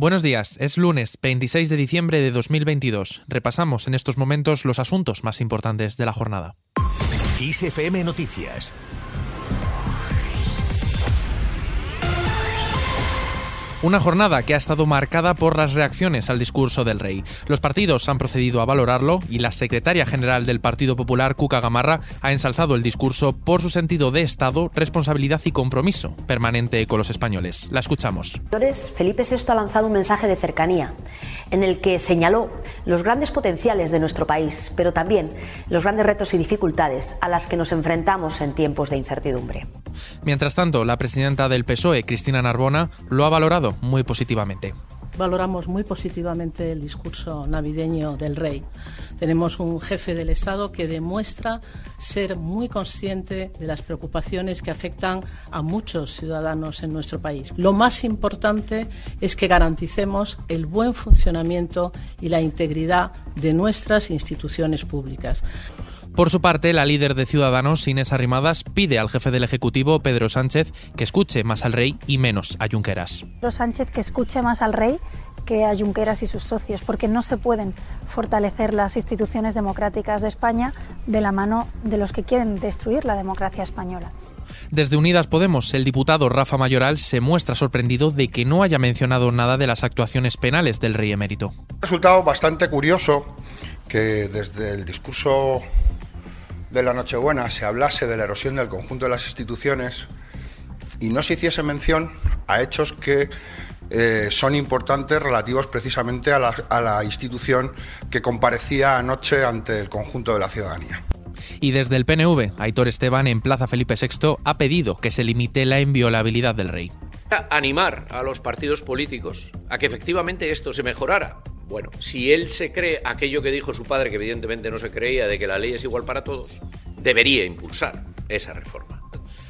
Buenos días, es lunes 26 de diciembre de 2022. Repasamos en estos momentos los asuntos más importantes de la jornada. ISFM Noticias Una jornada que ha estado marcada por las reacciones al discurso del rey. Los partidos han procedido a valorarlo y la secretaria general del Partido Popular, Cuca Gamarra, ha ensalzado el discurso por su sentido de Estado, responsabilidad y compromiso permanente con los españoles. La escuchamos. Felipe VI ha lanzado un mensaje de cercanía en el que señaló los grandes potenciales de nuestro país, pero también los grandes retos y dificultades a las que nos enfrentamos en tiempos de incertidumbre. Mientras tanto, la presidenta del PSOE, Cristina Narbona, lo ha valorado muy positivamente valoramos muy positivamente el discurso navideño del rey. Tenemos un jefe del Estado que demuestra ser muy consciente de las preocupaciones que afectan a muchos ciudadanos en nuestro país. Lo más importante es que garanticemos el buen funcionamiento y la integridad de nuestras instituciones públicas. Por su parte, la líder de Ciudadanos, Inés Arrimadas, pide al jefe del Ejecutivo, Pedro Sánchez, que escuche más al rey y menos a Junqueras. Pedro Sánchez que escuche más al rey que a Junqueras y sus socios, porque no se pueden fortalecer las instituciones democráticas de España de la mano de los que quieren destruir la democracia española. Desde Unidas Podemos, el diputado Rafa Mayoral se muestra sorprendido de que no haya mencionado nada de las actuaciones penales del rey emérito. Resultado bastante curioso que desde el discurso de la Nochebuena se hablase de la erosión del conjunto de las instituciones y no se hiciese mención a hechos que eh, son importantes relativos precisamente a la, a la institución que comparecía anoche ante el conjunto de la ciudadanía. Y desde el PNV, Aitor Esteban en Plaza Felipe VI ha pedido que se limite la inviolabilidad del rey. Animar a los partidos políticos a que efectivamente esto se mejorara, bueno, si él se cree aquello que dijo su padre, que evidentemente no se creía, de que la ley es igual para todos, debería impulsar esa reforma.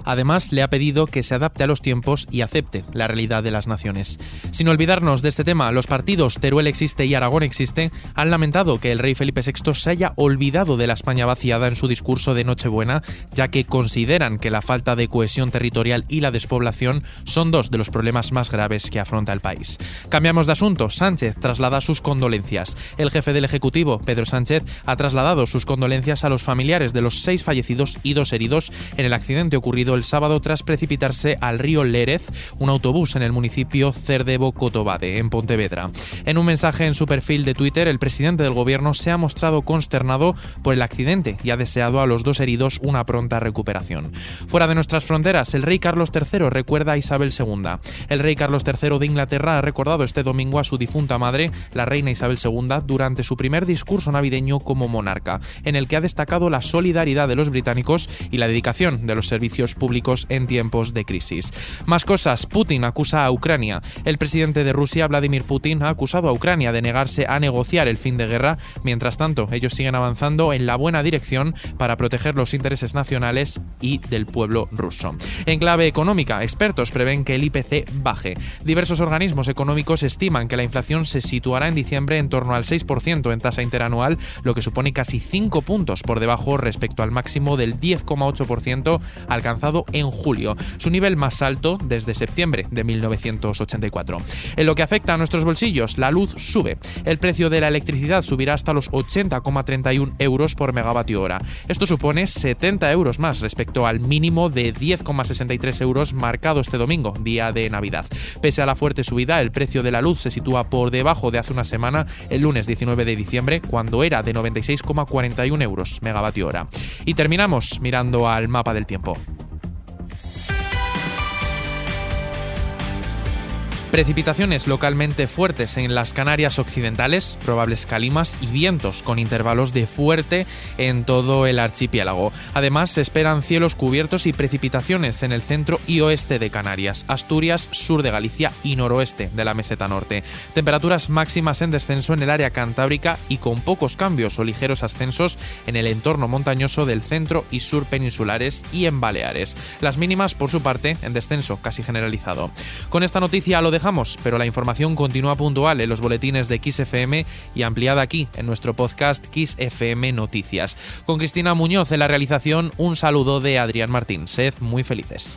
Además, le ha pedido que se adapte a los tiempos y acepte la realidad de las naciones. Sin olvidarnos de este tema, los partidos Teruel existe y Aragón existe han lamentado que el rey Felipe VI se haya olvidado de la España vaciada en su discurso de Nochebuena, ya que consideran que la falta de cohesión territorial y la despoblación son dos de los problemas más graves que afronta el país. Cambiamos de asunto. Sánchez traslada sus condolencias. El jefe del Ejecutivo, Pedro Sánchez, ha trasladado sus condolencias a los familiares de los seis fallecidos y dos heridos en el accidente ocurrido el sábado tras precipitarse al río Lérez un autobús en el municipio Cerdebo-Cotobade, en Pontevedra. En un mensaje en su perfil de Twitter, el presidente del gobierno se ha mostrado consternado por el accidente y ha deseado a los dos heridos una pronta recuperación. Fuera de nuestras fronteras, el rey Carlos III recuerda a Isabel II. El rey Carlos III de Inglaterra ha recordado este domingo a su difunta madre, la reina Isabel II, durante su primer discurso navideño como monarca, en el que ha destacado la solidaridad de los británicos y la dedicación de los servicios públicos en tiempos de crisis. Más cosas, Putin acusa a Ucrania. El presidente de Rusia, Vladimir Putin, ha acusado a Ucrania de negarse a negociar el fin de guerra. Mientras tanto, ellos siguen avanzando en la buena dirección para proteger los intereses nacionales y del pueblo ruso. En clave económica, expertos prevén que el IPC baje. Diversos organismos económicos estiman que la inflación se situará en diciembre en torno al 6% en tasa interanual, lo que supone casi 5 puntos por debajo respecto al máximo del 10,8% alcanzado en julio, su nivel más alto desde septiembre de 1984. En lo que afecta a nuestros bolsillos, la luz sube. El precio de la electricidad subirá hasta los 80,31 euros por megavatio hora. Esto supone 70 euros más respecto al mínimo de 10,63 euros marcado este domingo, día de Navidad. Pese a la fuerte subida, el precio de la luz se sitúa por debajo de hace una semana, el lunes 19 de diciembre, cuando era de 96,41 euros megavatio hora. Y terminamos mirando al mapa del tiempo. Precipitaciones localmente fuertes en las Canarias occidentales, probables calimas y vientos con intervalos de fuerte en todo el archipiélago. Además, se esperan cielos cubiertos y precipitaciones en el centro y oeste de Canarias, Asturias, sur de Galicia y noroeste de la meseta norte. Temperaturas máximas en descenso en el área cantábrica y con pocos cambios o ligeros ascensos en el entorno montañoso del centro y sur peninsulares y en Baleares. Las mínimas, por su parte, en descenso casi generalizado. Con esta noticia lo dejamos, pero la información continúa puntual en los boletines de XFM y ampliada aquí en nuestro podcast XFM Noticias. Con Cristina Muñoz en la realización, un saludo de Adrián Martín. Sed muy felices.